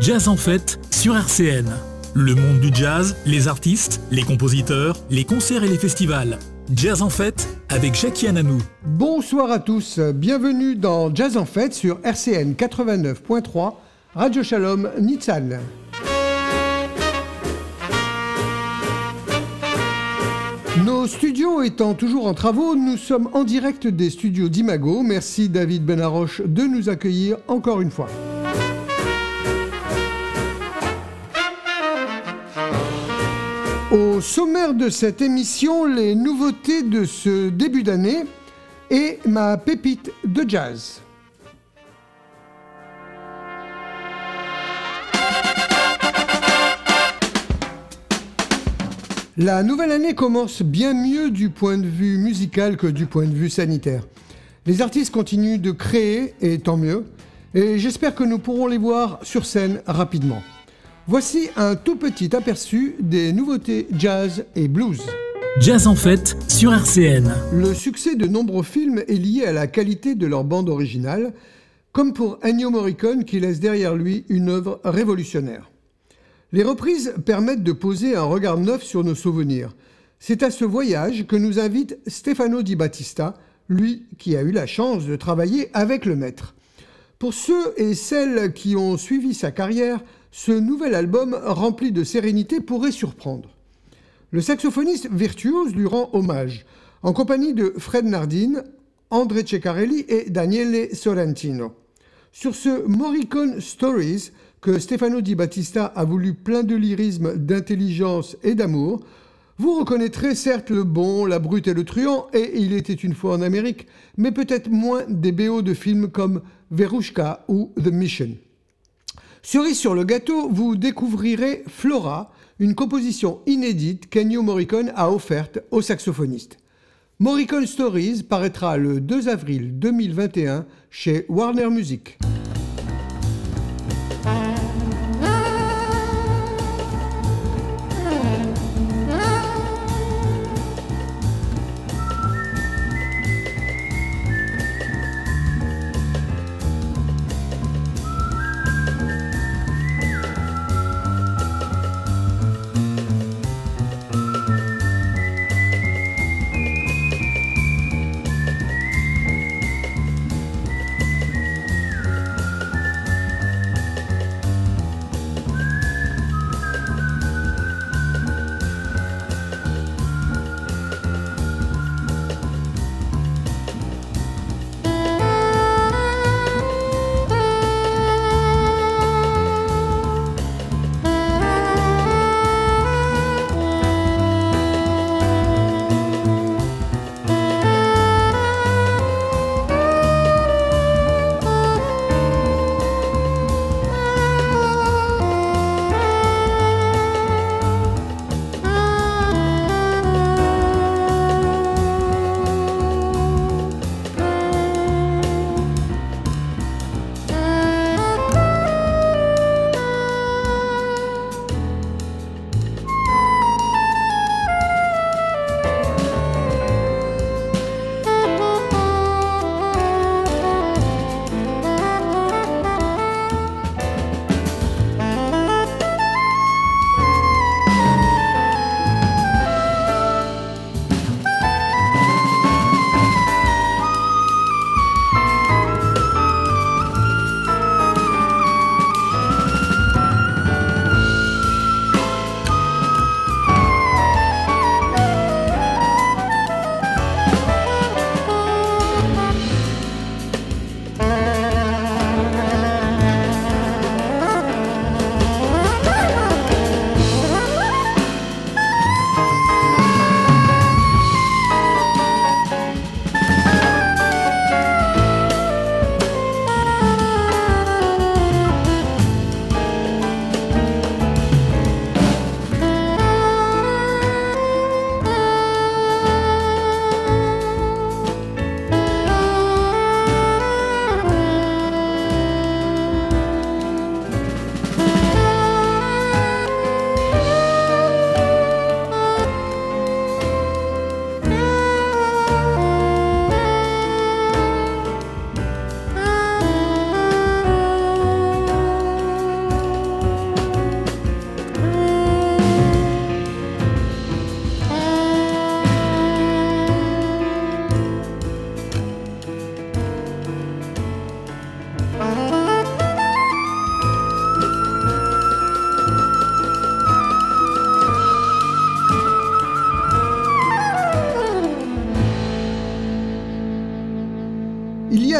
Jazz en fête sur RCN. Le monde du jazz, les artistes, les compositeurs, les concerts et les festivals. Jazz en fête avec Jackie Ananou. Bonsoir à tous, bienvenue dans Jazz en fête sur RCN 89.3, Radio Shalom Nitzan. Nos studios étant toujours en travaux, nous sommes en direct des studios d'Imago. Merci David Benaroche de nous accueillir encore une fois. Au sommaire de cette émission, les nouveautés de ce début d'année et ma pépite de jazz. La nouvelle année commence bien mieux du point de vue musical que du point de vue sanitaire. Les artistes continuent de créer, et tant mieux, et j'espère que nous pourrons les voir sur scène rapidement. Voici un tout petit aperçu des nouveautés jazz et blues. Jazz en fête sur RCN. Le succès de nombreux films est lié à la qualité de leur bande originale, comme pour Ennio Morricone qui laisse derrière lui une œuvre révolutionnaire. Les reprises permettent de poser un regard neuf sur nos souvenirs. C'est à ce voyage que nous invite Stefano Di Battista, lui qui a eu la chance de travailler avec le maître. Pour ceux et celles qui ont suivi sa carrière, ce nouvel album rempli de sérénité pourrait surprendre. Le saxophoniste virtuose lui rend hommage, en compagnie de Fred Nardin, André Ceccarelli et Daniele Sorrentino. Sur ce Morricone Stories, que Stefano Di Battista a voulu plein de lyrisme, d'intelligence et d'amour, vous reconnaîtrez certes le bon, la brute et le truand, et Il était une fois en Amérique, mais peut-être moins des BO de films comme Verushka ou The Mission. Cerise sur le gâteau, vous découvrirez Flora, une composition inédite qu'Ennio Morricone a offerte au saxophoniste. Morricone Stories paraîtra le 2 avril 2021 chez Warner Music.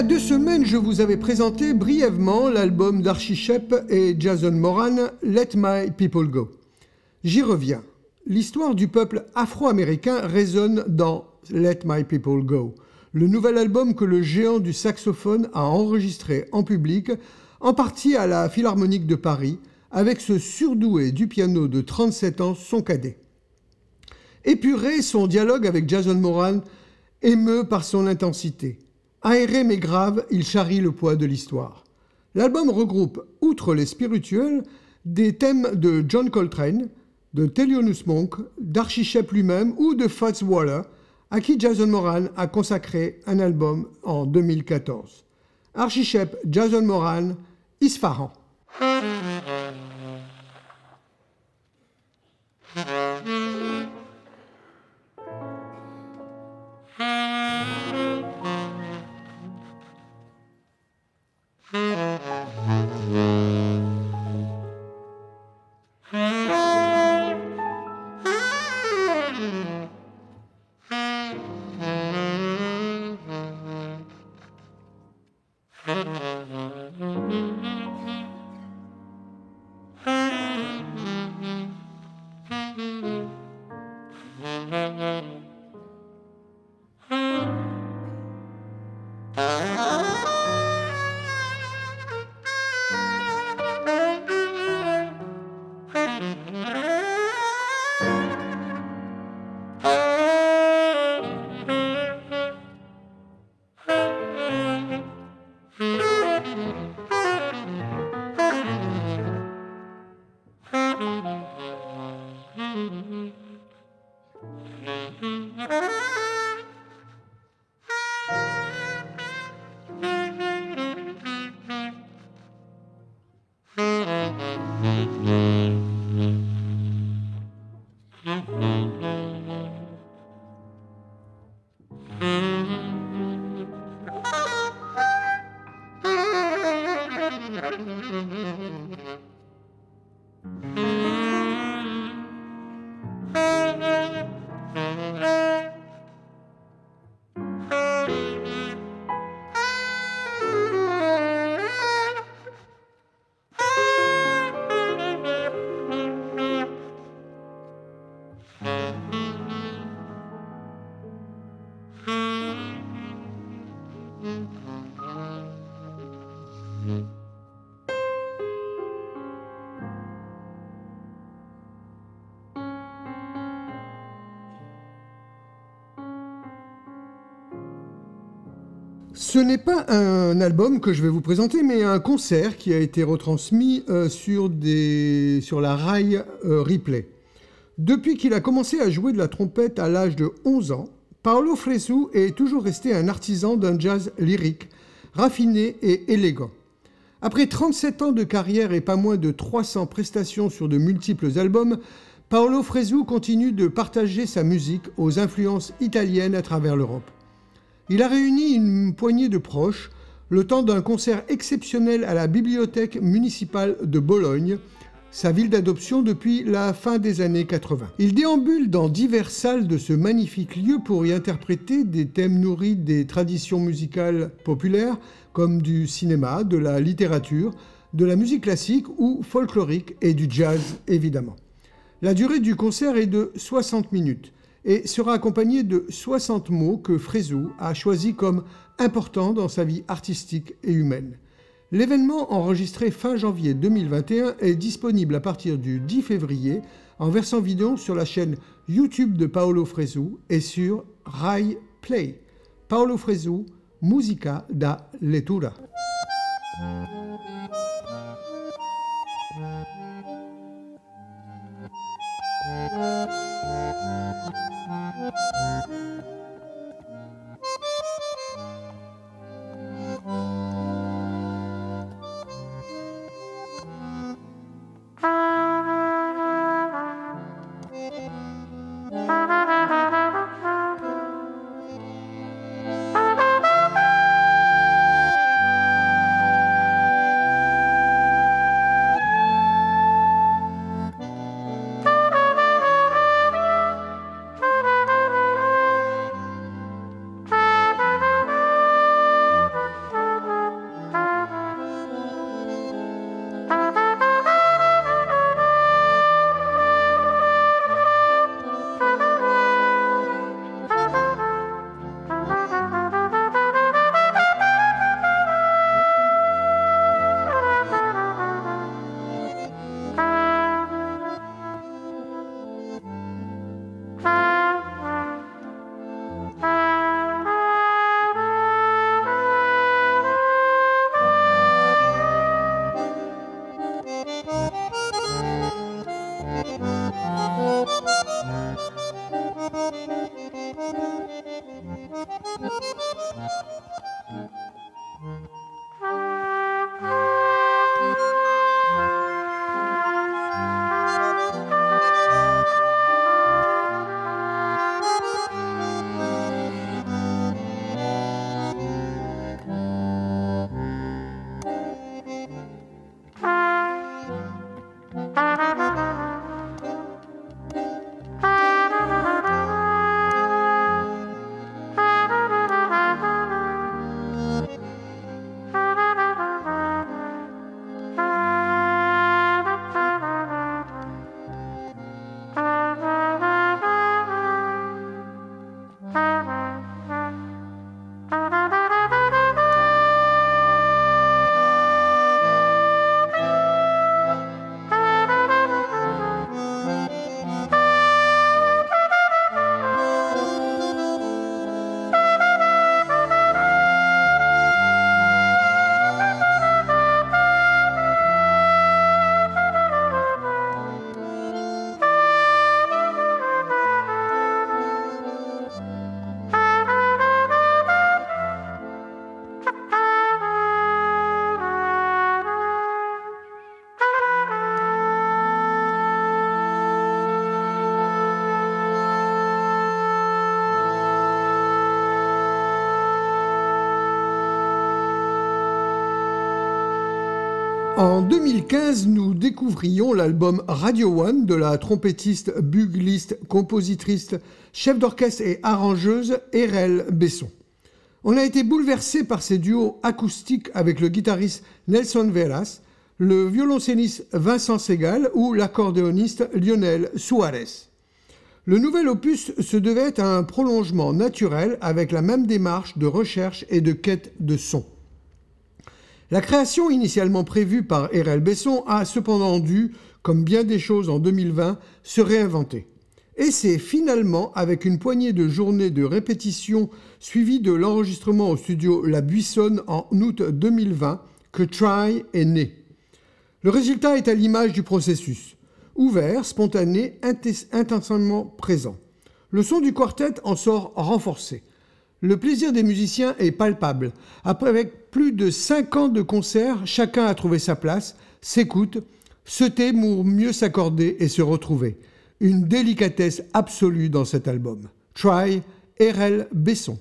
Deux semaines, je vous avais présenté brièvement l'album d'Archie Shepp et Jason Moran, Let My People Go. J'y reviens. L'histoire du peuple afro-américain résonne dans Let My People Go, le nouvel album que le géant du saxophone a enregistré en public, en partie à la Philharmonique de Paris, avec ce surdoué du piano de 37 ans, son cadet. Épuré, son dialogue avec Jason Moran émeut par son intensité. Aéré mais grave, il charrie le poids de l'histoire. L'album regroupe, outre les spirituels, des thèmes de John Coltrane, de Thelonious Monk, d'Archie lui-même ou de Fats Waller, à qui Jason Moran a consacré un album en 2014. Archie Shepp, Jason Moran, Isfahan. Ce n'est pas un album que je vais vous présenter, mais un concert qui a été retransmis euh, sur, la rail euh, replay. Depuis qu'il a commencé à jouer de la trompette à l'âge de 11 ans, Paolo Fresu est toujours resté un artisan d'un jazz lyrique, raffiné et élégant. Après 37 ans de carrière et pas moins de 300 prestations sur de multiples albums, Paolo Fresu continue de partager sa musique aux influences italiennes à travers l'Europe. Il a réuni une poignée de proches le temps d'un concert exceptionnel à la bibliothèque municipale de Bologne, sa ville d'adoption depuis la fin des années 80. Il déambule dans diverses salles de ce magnifique lieu pour y interpréter des thèmes nourris des traditions musicales populaires comme du cinéma, de la littérature, de la musique classique ou folklorique et du jazz évidemment. La durée du concert est de 60 minutes et sera accompagné de 60 mots que Frézou a choisis comme importants dans sa vie artistique et humaine. L'événement enregistré fin janvier 2021 est disponible à partir du 10 février en version vidéo sur la chaîne YouTube de Paolo Frézou et sur Rai Play. Paolo Frézou, Musica da Lettura. En 2015, nous découvrions l'album Radio One de la trompettiste, bugliste, compositrice, chef d'orchestre et arrangeuse Erel Besson. On a été bouleversé par ses duos acoustiques avec le guitariste Nelson Veras, le violoncelliste Vincent Segal ou l'accordéoniste Lionel Suarez. Le nouvel opus se devait être un prolongement naturel avec la même démarche de recherche et de quête de son. La création initialement prévue par R.L. Besson a cependant dû, comme bien des choses en 2020, se réinventer. Et c'est finalement avec une poignée de journées de répétition suivie de l'enregistrement au studio La Buissonne en août 2020 que Try est né. Le résultat est à l'image du processus, ouvert, spontané, intensément présent. Le son du quartet en sort renforcé. Le plaisir des musiciens est palpable. Après, plus de 5 ans de concerts, chacun a trouvé sa place, s'écoute, se tait pour mieux s'accorder et se retrouver. Une délicatesse absolue dans cet album. Try, R.L. Besson.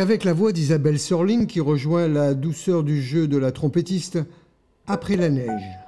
Avec la voix d'Isabelle Sorling qui rejoint la douceur du jeu de la trompettiste, Après la neige.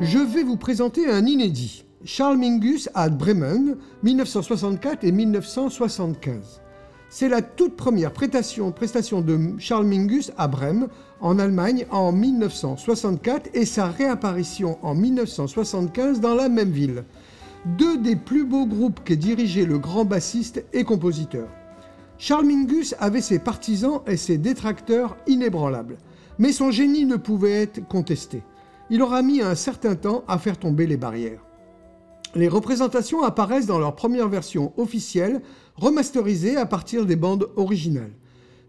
Je vais vous présenter un inédit. Charles Mingus à Bremen, 1964 et 1975. C'est la toute première prestation, de Charles Mingus à Brême, en Allemagne, en 1964 et sa réapparition en 1975 dans la même ville. Deux des plus beaux groupes qu'ait dirigé le grand bassiste et compositeur. Charles Mingus avait ses partisans et ses détracteurs inébranlables, mais son génie ne pouvait être contesté il aura mis un certain temps à faire tomber les barrières. Les représentations apparaissent dans leur première version officielle, remasterisée à partir des bandes originales.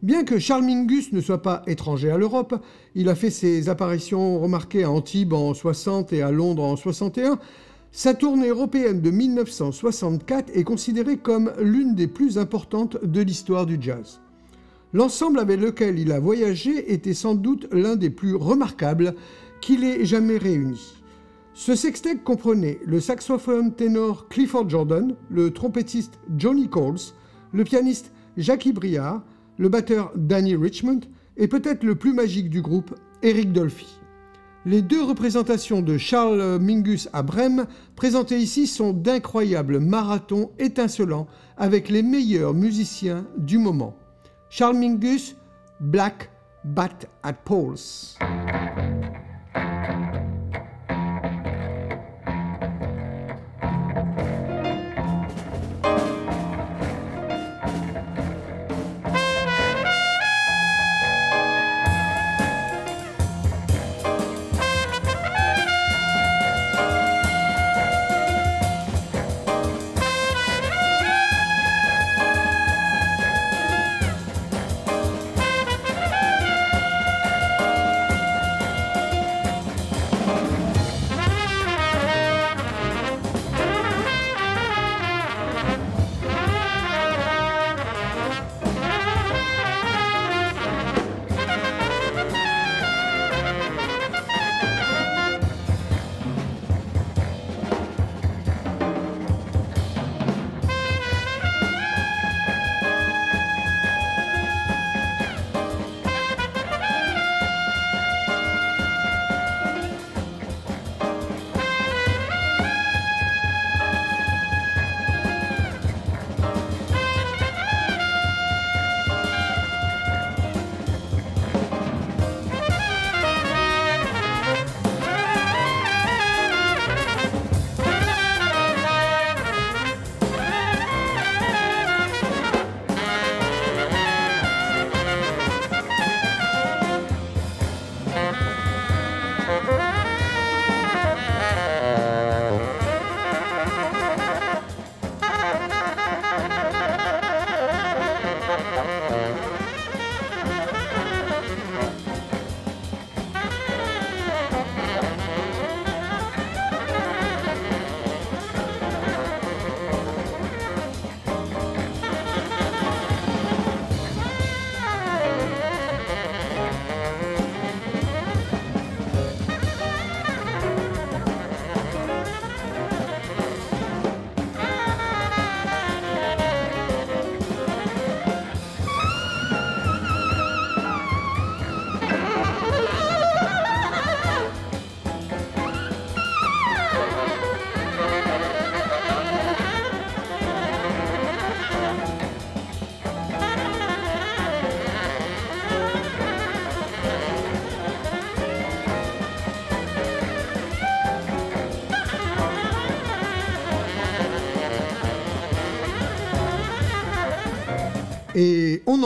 Bien que Charles Mingus ne soit pas étranger à l'Europe, il a fait ses apparitions remarquées à Antibes en 60 et à Londres en 61, sa tournée européenne de 1964 est considérée comme l'une des plus importantes de l'histoire du jazz. L'ensemble avec lequel il a voyagé était sans doute l'un des plus remarquables qu'il ait jamais réuni. Ce sextet comprenait le saxophone ténor Clifford Jordan, le trompettiste Johnny Coles, le pianiste Jackie Briard, le batteur Danny Richmond et peut-être le plus magique du groupe, Eric Dolphy. Les deux représentations de Charles Mingus à Brême présentées ici sont d'incroyables marathons étincelants avec les meilleurs musiciens du moment. Charles Mingus, Black Bat at Poles.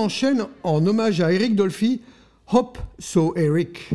Enchaîne en hommage à Eric Dolphy, Hop So Eric.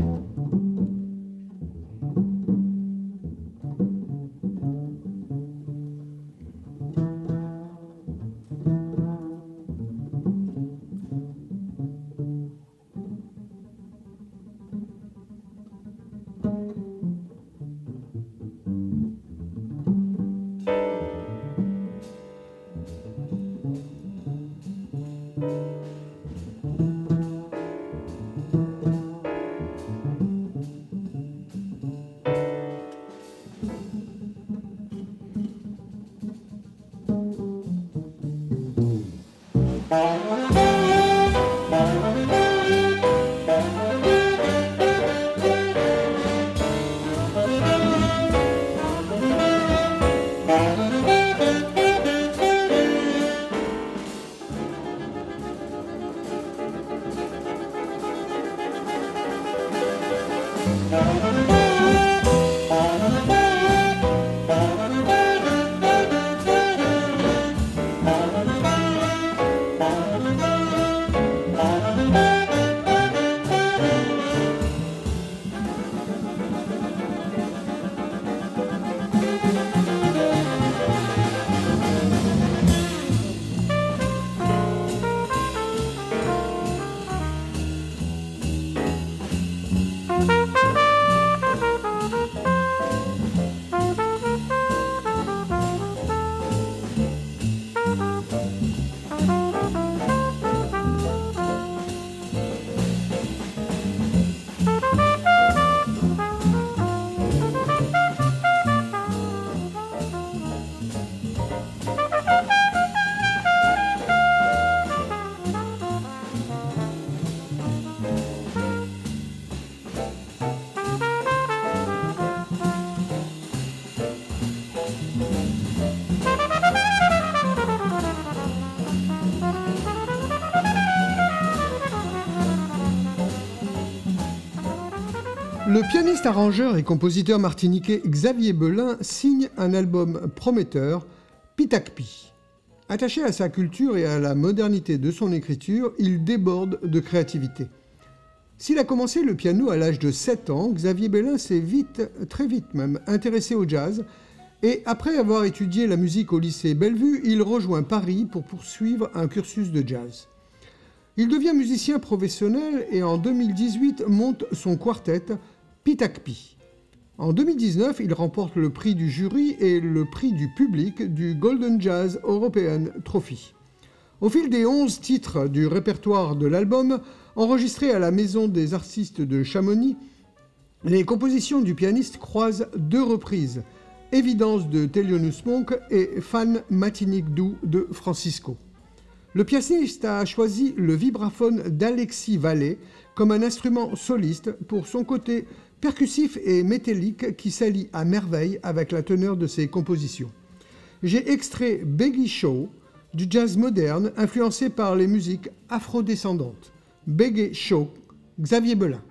Le pianiste, arrangeur et compositeur martiniquais Xavier Belin signe un album prometteur, Pitakpi. Attaché à sa culture et à la modernité de son écriture, il déborde de créativité. S'il a commencé le piano à l'âge de 7 ans, Xavier Belin s'est vite, très vite même, intéressé au jazz et après avoir étudié la musique au lycée Bellevue, il rejoint Paris pour poursuivre un cursus de jazz. Il devient musicien professionnel et en 2018 monte son quartet Pitakpi. En 2019, il remporte le prix du jury et le prix du public du Golden Jazz European Trophy. Au fil des 11 titres du répertoire de l'album, enregistré à la Maison des artistes de Chamonix, les compositions du pianiste croisent deux reprises, Évidence de Thelonious Monk et Fan Matinique Doux de Francisco. Le pianiste a choisi le vibraphone d'Alexis Vallée comme un instrument soliste pour son côté percussif et métallique qui s'allie à merveille avec la teneur de ses compositions. J'ai extrait Beggy Show du jazz moderne influencé par les musiques afrodescendantes. Beggy Show, Xavier Belin.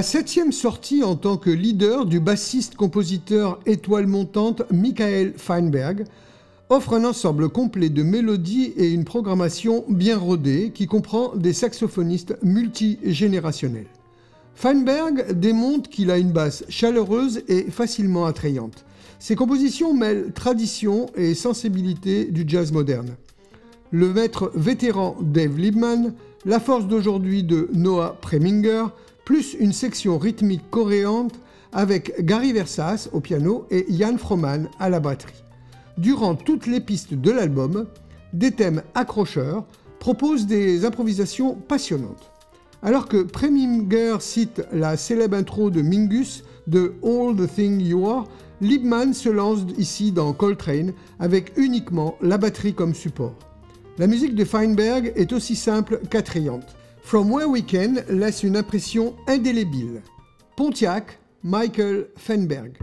La septième sortie en tant que leader du bassiste-compositeur étoile montante Michael Feinberg offre un ensemble complet de mélodies et une programmation bien rodée qui comprend des saxophonistes multigénérationnels. Feinberg démontre qu'il a une basse chaleureuse et facilement attrayante. Ses compositions mêlent tradition et sensibilité du jazz moderne. Le maître vétéran Dave Liebman, la force d'aujourd'hui de Noah Preminger, plus une section rythmique coréante avec Gary Versas au piano et Jan Froman à la batterie durant toutes les pistes de l'album, des thèmes accrocheurs proposent des improvisations passionnantes. Alors que Preminger cite la célèbre intro de Mingus de All the Thing You Are, Liebman se lance ici dans Coltrane avec uniquement la batterie comme support. La musique de Feinberg est aussi simple qu'attrayante. From Where We Can laisse une impression indélébile. Pontiac, Michael Feinberg.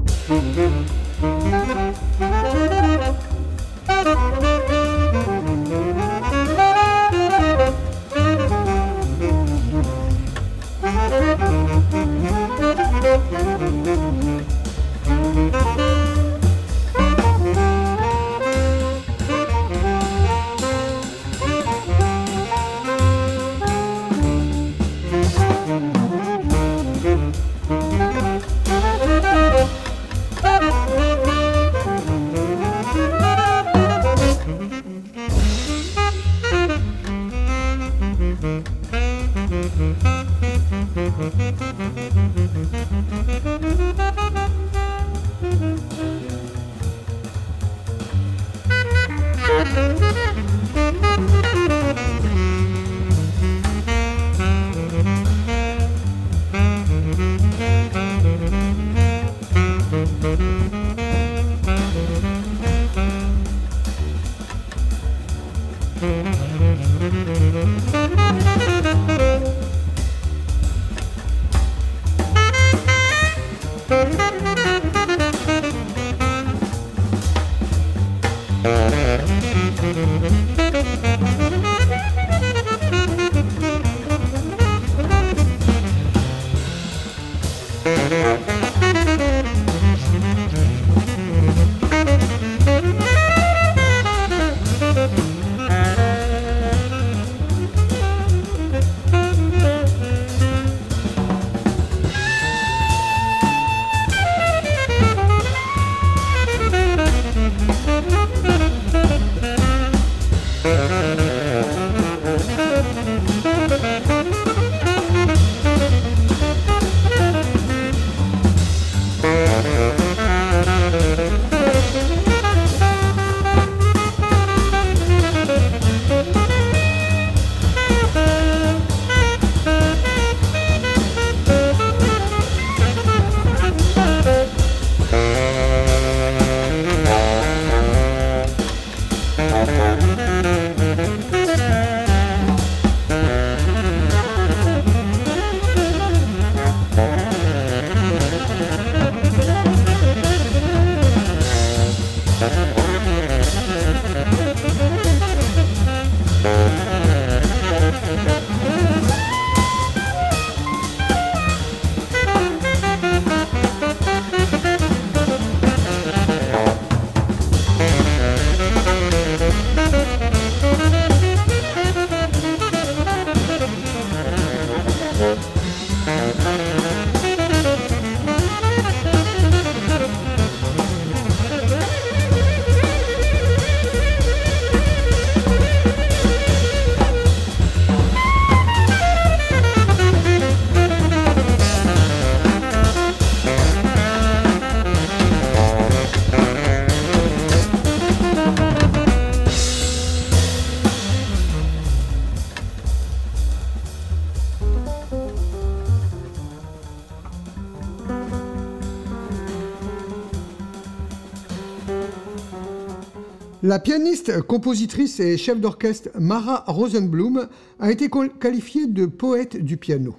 La pianiste, compositrice et chef d'orchestre Mara Rosenblum a été qualifiée de poète du piano.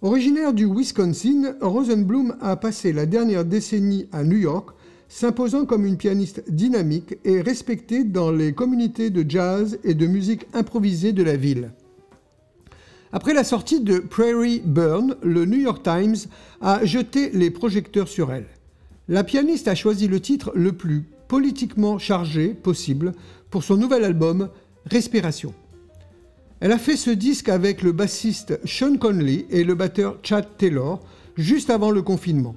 Originaire du Wisconsin, Rosenblum a passé la dernière décennie à New York, s'imposant comme une pianiste dynamique et respectée dans les communautés de jazz et de musique improvisée de la ville. Après la sortie de Prairie Burn, le New York Times a jeté les projecteurs sur elle. La pianiste a choisi le titre le plus politiquement chargé possible pour son nouvel album Respiration. Elle a fait ce disque avec le bassiste Sean Conley et le batteur Chad Taylor juste avant le confinement.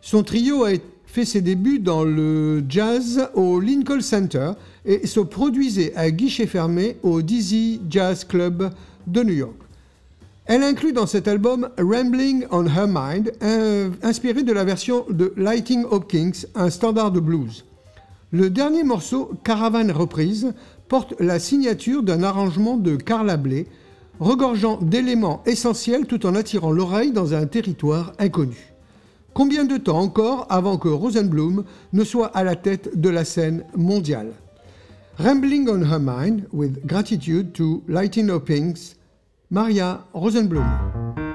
Son trio a fait ses débuts dans le jazz au Lincoln Center et se produisait à guichet fermé au Dizzy Jazz Club de New York. Elle inclut dans cet album Rambling on Her Mind, inspiré de la version de Lighting Hopkins, un standard de blues. Le dernier morceau, Caravane reprise, porte la signature d'un arrangement de Carla Bley, regorgeant d'éléments essentiels tout en attirant l'oreille dans un territoire inconnu. Combien de temps encore avant que Rosenblum ne soit à la tête de la scène mondiale? Rambling on Her Mind, with gratitude to Lighting Hopkins, Maria Rosenblum.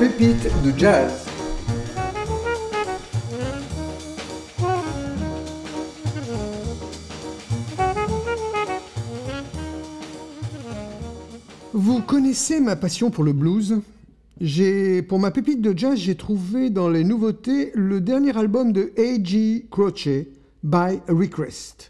Ma pépite de jazz. Vous connaissez ma passion pour le blues Pour ma pépite de jazz, j'ai trouvé dans les nouveautés le dernier album de A.G. Croce, By Request.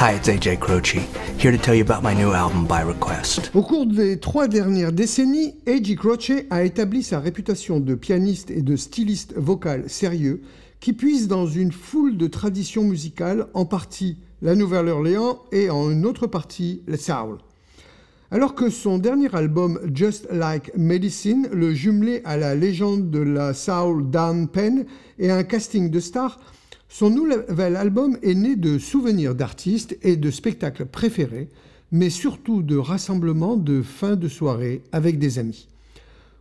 Hi, it's AJ Croce, here to tell you about my new album by request. Au cours des trois dernières décennies, A.J. Croce a établi sa réputation de pianiste et de styliste vocal sérieux qui puise dans une foule de traditions musicales, en partie la Nouvelle-Orléans et en une autre partie le soul. Alors que son dernier album Just Like Medicine le jumelait à la légende de la soul Dan Penn et un casting de stars, son nouvel album est né de souvenirs d'artistes et de spectacles préférés, mais surtout de rassemblements de fin de soirée avec des amis.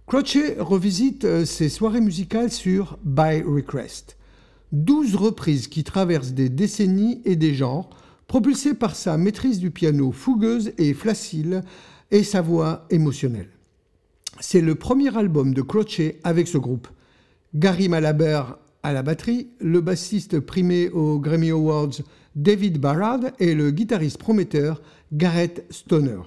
Croce revisite euh, ses soirées musicales sur By Request. Douze reprises qui traversent des décennies et des genres, propulsées par sa maîtrise du piano fougueuse et facile et sa voix émotionnelle. C'est le premier album de Croce avec ce groupe. Gary Malaber à la batterie, le bassiste primé aux Grammy Awards David Barrard et le guitariste prometteur Garrett Stoner.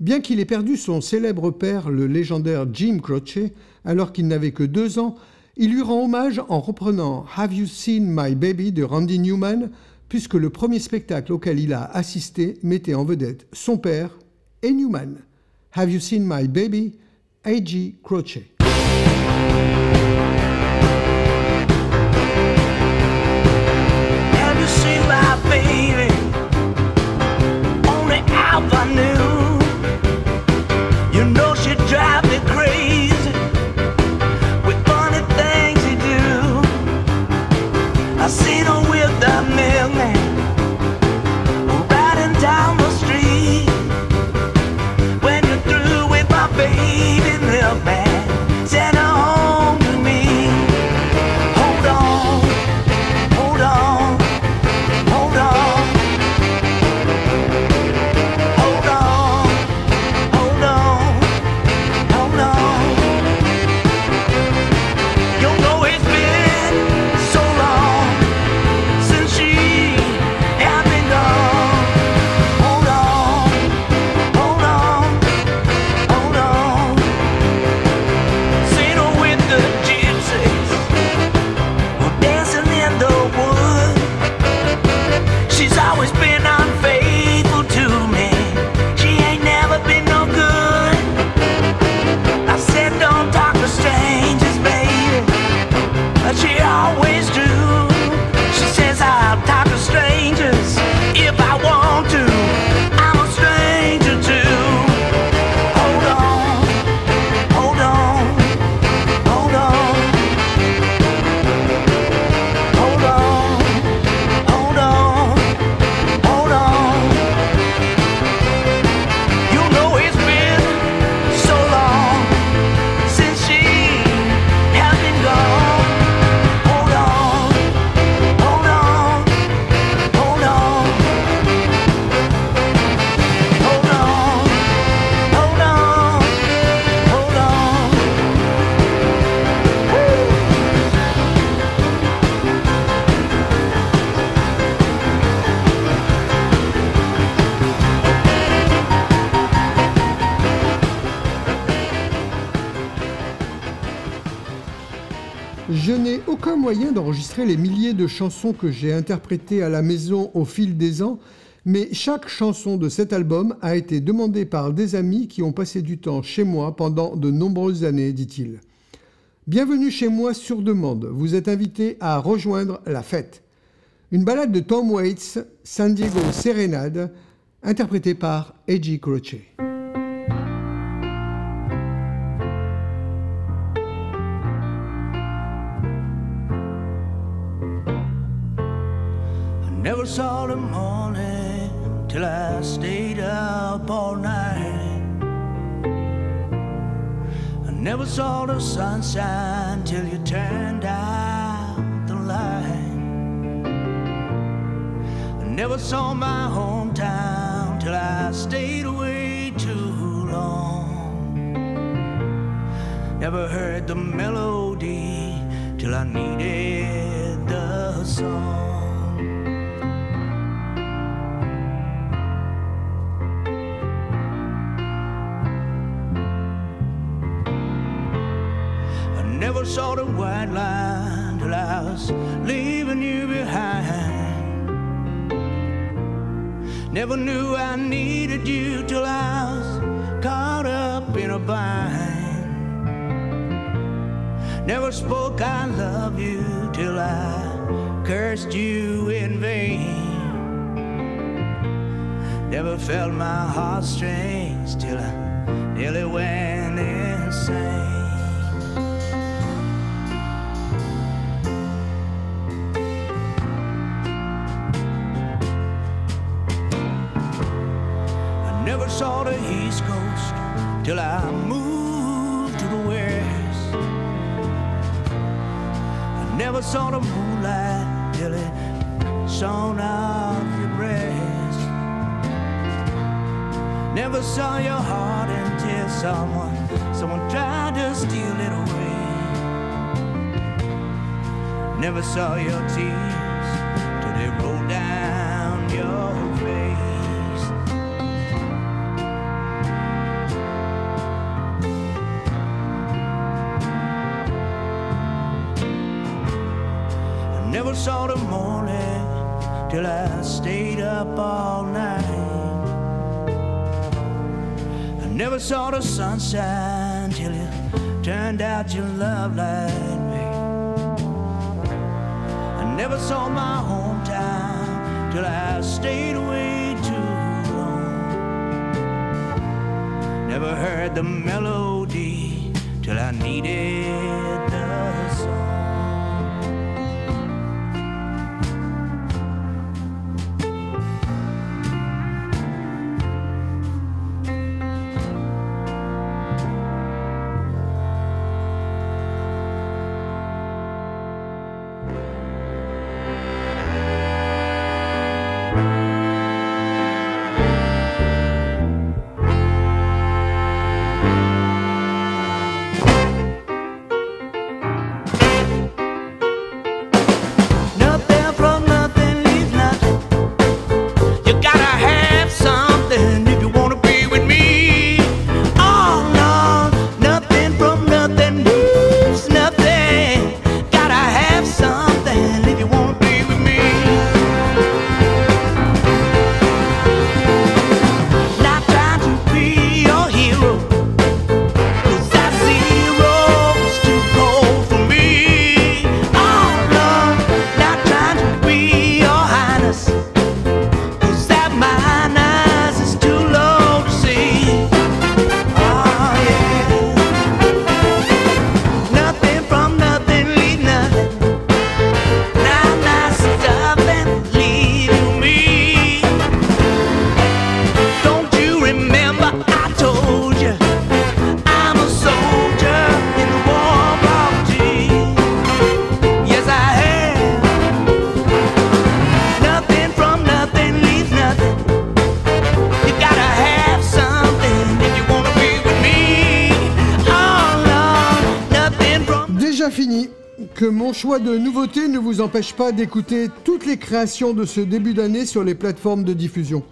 Bien qu'il ait perdu son célèbre père, le légendaire Jim Croce, alors qu'il n'avait que deux ans, il lui rend hommage en reprenant Have You Seen My Baby de Randy Newman, puisque le premier spectacle auquel il a assisté mettait en vedette son père et Newman. Have You Seen My Baby? A.G. Croce. Moyen d'enregistrer les milliers de chansons que j'ai interprétées à la maison au fil des ans, mais chaque chanson de cet album a été demandée par des amis qui ont passé du temps chez moi pendant de nombreuses années, dit-il. Bienvenue chez moi sur demande, vous êtes invité à rejoindre la fête. Une balade de Tom Waits, San Diego Serenade, interprétée par Edgy Croce. drinks all the morning till I stayed up all night. I never saw the sunshine till you turned out the light. I never saw my hometown till I stayed away too long. Never heard the melody till I needed the song. Saw the white line till I was leaving you behind. Never knew I needed you till I was caught up in a bind. Never spoke I love you till I cursed you in vain. Never felt my heartstrings till I nearly went insane. Saw the East Coast till I moved to the West. I never saw the moonlight till it shone off your breast. Never saw your heart until someone, someone tried to steal it away. Never saw your tears Saw the morning till I stayed up all night. I never saw the sunshine till you turned out your love light, babe. I never saw my hometown till I stayed away too long. Never heard the melody till I needed Fini. Que mon choix de nouveautés ne vous empêche pas d'écouter toutes les créations de ce début d'année sur les plateformes de diffusion.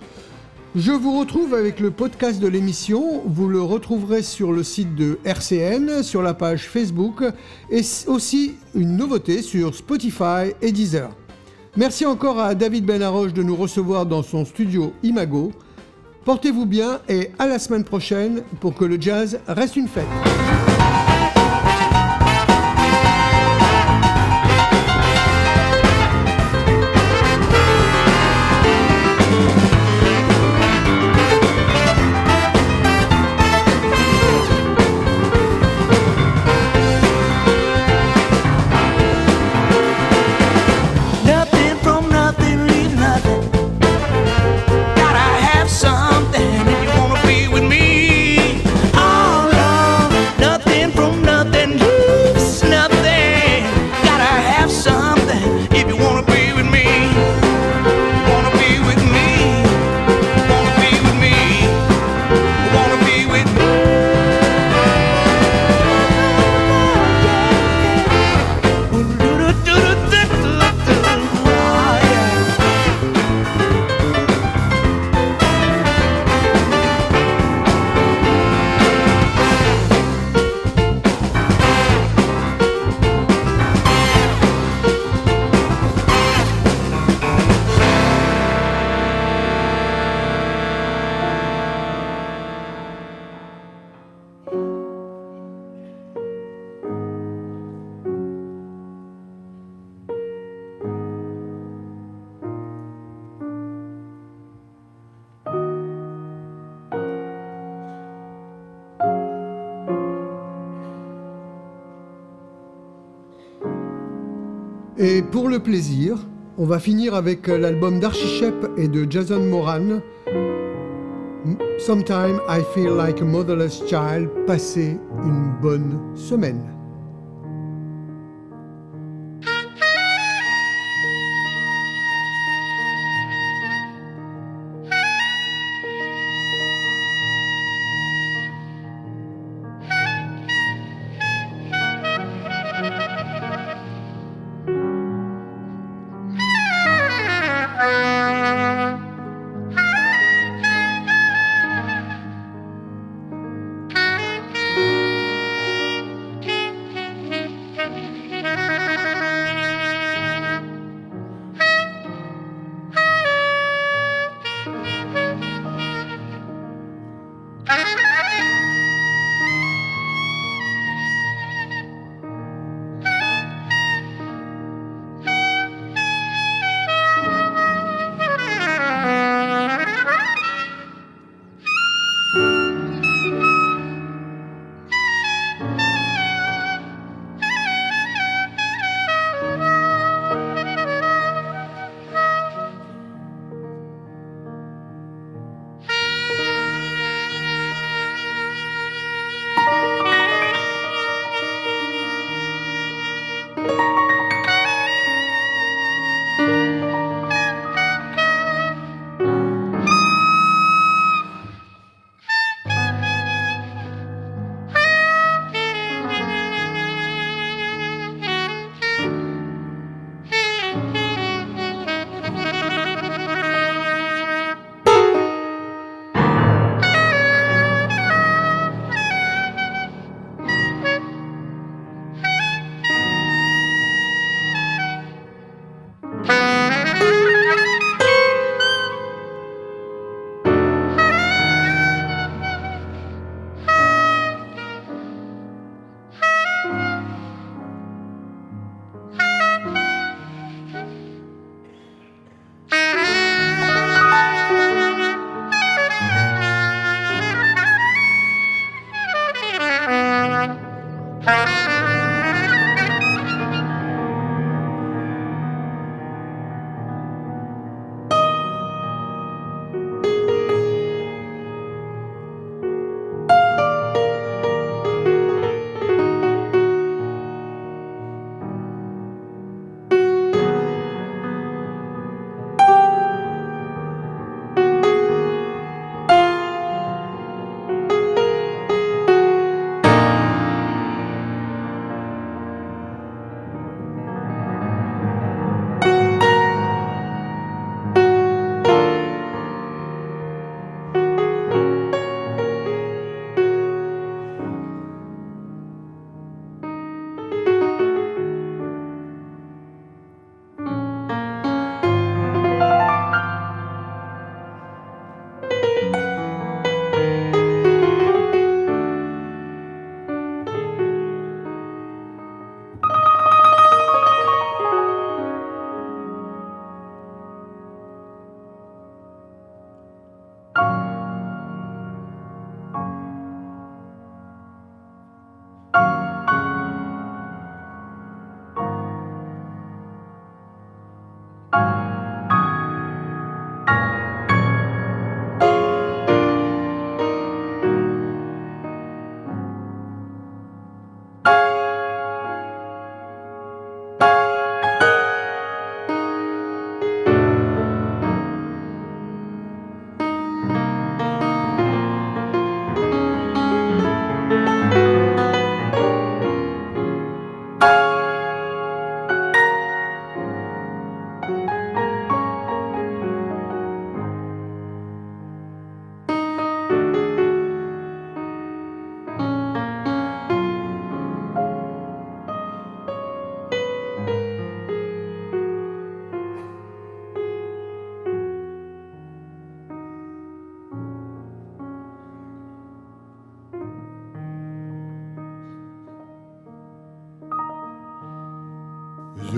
Je vous retrouve avec le podcast de l'émission. Vous le retrouverez sur le site de RCN, sur la page Facebook et aussi une nouveauté sur Spotify et Deezer. Merci encore à David Benaroche de nous recevoir dans son studio Imago. Portez-vous bien et à la semaine prochaine pour que le jazz reste une fête. Et pour le plaisir, on va finir avec l'album d'Archie Shep et de Jason Moran. Sometime I feel like a motherless child. Passez une bonne semaine.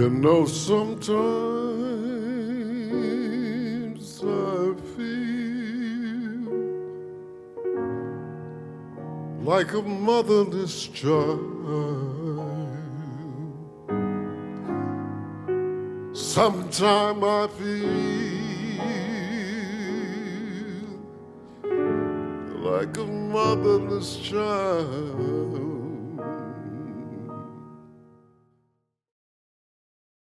You know, sometimes I feel like a motherless child. Sometimes I feel like a motherless child.